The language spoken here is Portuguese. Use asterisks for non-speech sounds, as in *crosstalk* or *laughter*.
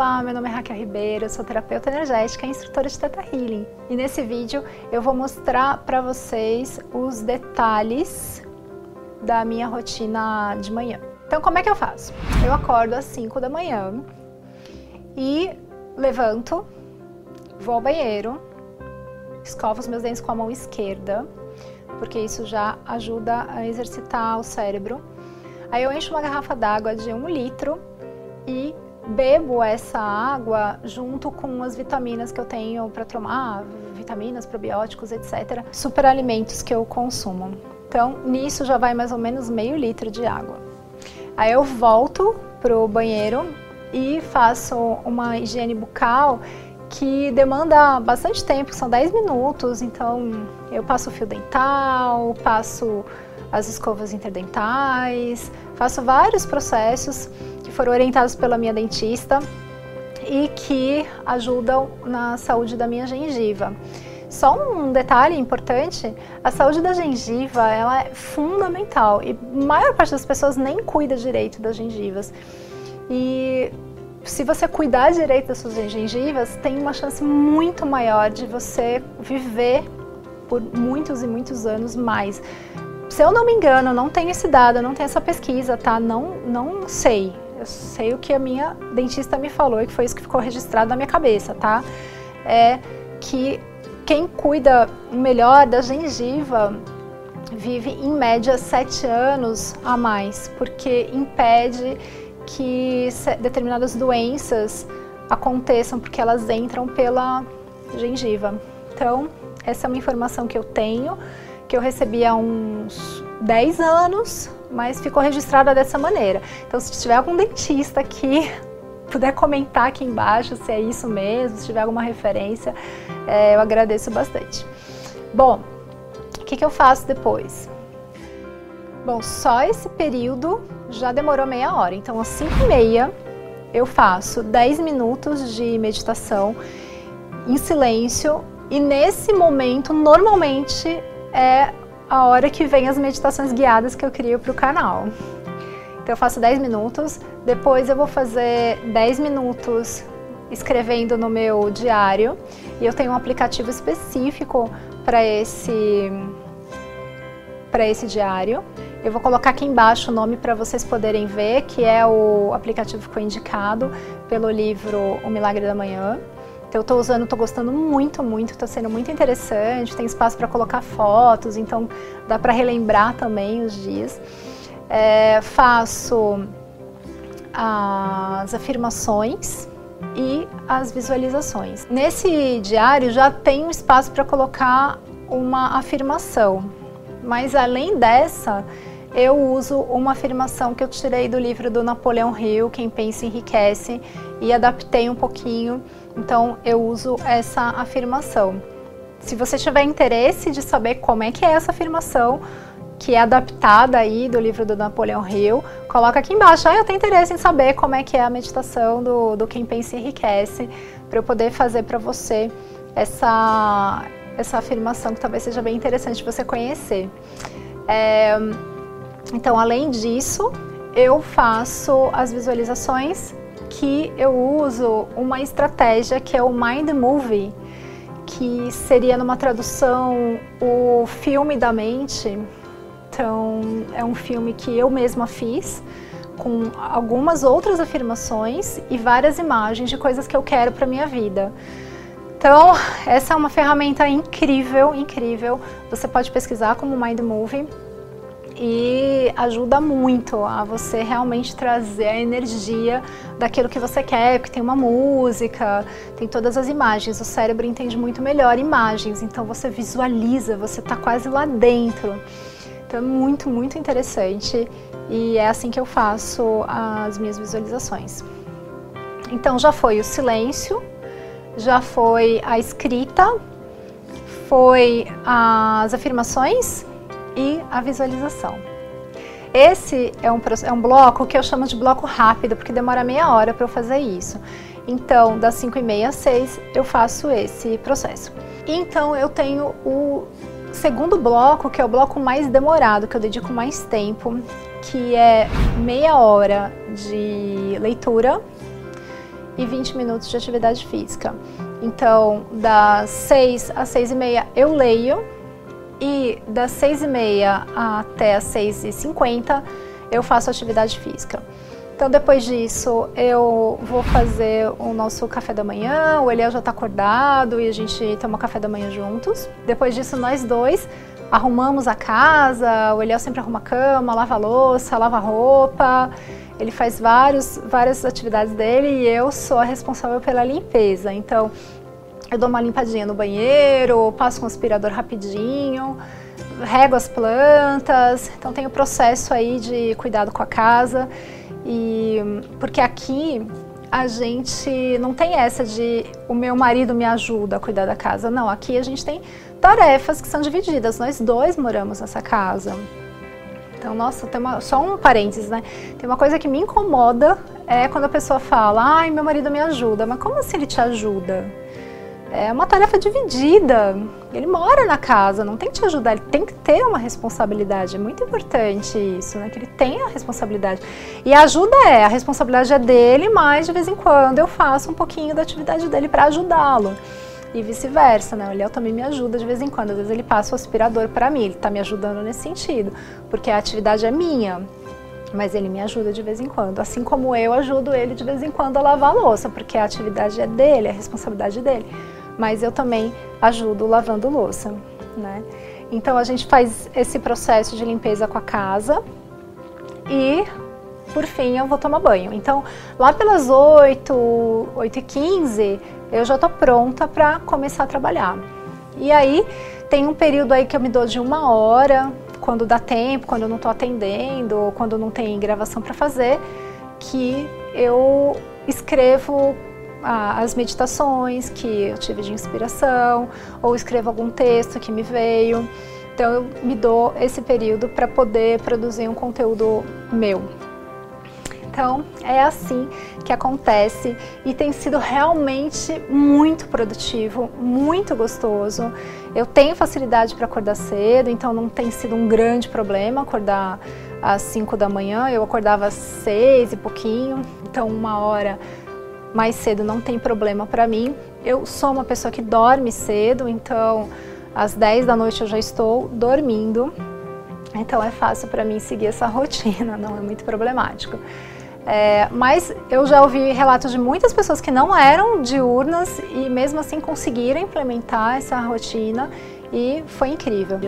Olá, meu nome é Raquel Ribeiro, sou terapeuta energética e instrutora de Teta Healing. E nesse vídeo eu vou mostrar para vocês os detalhes da minha rotina de manhã. Então, como é que eu faço? Eu acordo às 5 da manhã e levanto, vou ao banheiro, escovo os meus dentes com a mão esquerda, porque isso já ajuda a exercitar o cérebro. Aí eu encho uma garrafa d'água de um litro e bebo essa água junto com as vitaminas que eu tenho para tomar, vitaminas, probióticos, etc. Superalimentos que eu consumo. Então, nisso já vai mais ou menos meio litro de água. Aí eu volto pro banheiro e faço uma higiene bucal que demanda bastante tempo, são 10 minutos, então eu passo fio dental, passo as escovas interdentais, faço vários processos que foram orientados pela minha dentista e que ajudam na saúde da minha gengiva. Só um detalhe importante, a saúde da gengiva ela é fundamental e a maior parte das pessoas nem cuida direito das gengivas. E se você cuidar direito das suas gengivas, tem uma chance muito maior de você viver por muitos e muitos anos mais. Se eu não me engano, não tenho esse dado, não tenho essa pesquisa, tá? Não, não sei. Eu sei o que a minha dentista me falou e que foi isso que ficou registrado na minha cabeça, tá? É que quem cuida melhor da gengiva vive em média sete anos a mais, porque impede que determinadas doenças aconteçam porque elas entram pela gengiva. Então, essa é uma informação que eu tenho, que eu recebi há uns 10 anos, mas ficou registrada dessa maneira. Então, se tiver algum dentista aqui, *laughs* puder comentar aqui embaixo se é isso mesmo, se tiver alguma referência, é, eu agradeço bastante. Bom, o que, que eu faço depois? Bom, só esse período já demorou meia hora, então às 5 e meia eu faço 10 minutos de meditação em silêncio e nesse momento, normalmente, é a hora que vem as meditações guiadas que eu crio para o canal. Então eu faço 10 minutos, depois eu vou fazer 10 minutos escrevendo no meu diário e eu tenho um aplicativo específico para esse para esse diário. Eu vou colocar aqui embaixo o nome para vocês poderem ver, que é o aplicativo que foi indicado pelo livro O Milagre da Manhã. Então eu estou usando, estou gostando muito, muito, está sendo muito interessante, tem espaço para colocar fotos, então dá para relembrar também os dias. É, faço as afirmações e as visualizações. Nesse diário já tem um espaço para colocar uma afirmação, mas além dessa, eu uso uma afirmação que eu tirei do livro do Napoleão Hill, Quem Pensa Enriquece, e adaptei um pouquinho então eu uso essa afirmação. Se você tiver interesse de saber como é que é essa afirmação, que é adaptada aí do livro do Napoleão Hill, coloca aqui embaixo. Ah, eu tenho interesse em saber como é que é a meditação do, do Quem Pensa Enriquece, para eu poder fazer para você essa, essa afirmação que talvez seja bem interessante você conhecer. É, então, além disso, eu faço as visualizações que eu uso uma estratégia que é o Mind Movie, que seria numa tradução o filme da mente. Então, é um filme que eu mesma fiz com algumas outras afirmações e várias imagens de coisas que eu quero para minha vida. Então, essa é uma ferramenta incrível, incrível. Você pode pesquisar como Mind Movie e ajuda muito a você realmente trazer a energia daquilo que você quer, porque tem uma música, tem todas as imagens. O cérebro entende muito melhor imagens, então você visualiza, você está quase lá dentro. Então é muito, muito interessante e é assim que eu faço as minhas visualizações. Então já foi o silêncio, já foi a escrita, foi as afirmações e a visualização. Esse é um, é um bloco que eu chamo de bloco rápido, porque demora meia hora para eu fazer isso. Então, das 5 e meia às 6, eu faço esse processo. Então, eu tenho o segundo bloco, que é o bloco mais demorado, que eu dedico mais tempo, que é meia hora de leitura e 20 minutos de atividade física. Então, das 6 às 6 e meia eu leio e das 6 e meia até as 6 e 50 eu faço atividade física. Então, depois disso, eu vou fazer o nosso café da manhã. O Eliel já está acordado e a gente toma café da manhã juntos. Depois disso, nós dois arrumamos a casa. O Eliel sempre arruma a cama, lava a louça, lava a roupa. Ele faz vários, várias atividades dele e eu sou a responsável pela limpeza. Então, eu dou uma limpadinha no banheiro, passo um aspirador rapidinho, rego as plantas. Então, tem o processo aí de cuidado com a casa. E porque aqui a gente não tem essa de o meu marido me ajuda a cuidar da casa. Não, aqui a gente tem tarefas que são divididas. Nós dois moramos nessa casa. Então, nossa, tem uma, só um parênteses, né? Tem uma coisa que me incomoda é quando a pessoa fala, ai, meu marido me ajuda. Mas como assim ele te ajuda? É uma tarefa dividida. Ele mora na casa, não tem que te ajudar, ele tem que ter uma responsabilidade. É muito importante isso, né? Que ele tenha a responsabilidade. E a ajuda é, a responsabilidade é dele, mas de vez em quando eu faço um pouquinho da atividade dele para ajudá-lo. E vice-versa, né? O Léo também me ajuda de vez em quando. Às vezes ele passa o aspirador para mim, ele está me ajudando nesse sentido, porque a atividade é minha mas ele me ajuda de vez em quando. Assim como eu ajudo ele de vez em quando a lavar a louça, porque a atividade é dele, é a responsabilidade dele mas eu também ajudo lavando louça, né? Então a gente faz esse processo de limpeza com a casa e por fim eu vou tomar banho. Então lá pelas 8, 8 e 15 eu já estou pronta para começar a trabalhar. E aí tem um período aí que eu me dou de uma hora, quando dá tempo, quando eu não estou atendendo, quando não tem gravação para fazer, que eu escrevo as meditações que eu tive de inspiração, ou escrevo algum texto que me veio. Então eu me dou esse período para poder produzir um conteúdo meu. Então é assim que acontece e tem sido realmente muito produtivo, muito gostoso. Eu tenho facilidade para acordar cedo, então não tem sido um grande problema acordar às 5 da manhã. Eu acordava às 6 e pouquinho, então uma hora mais cedo não tem problema para mim. Eu sou uma pessoa que dorme cedo, então às 10 da noite eu já estou dormindo. Então é fácil para mim seguir essa *laughs* rotina, não é muito problemático. É, mas eu já ouvi relatos de muitas pessoas que não eram diurnas e mesmo assim conseguiram implementar essa rotina e foi incrível.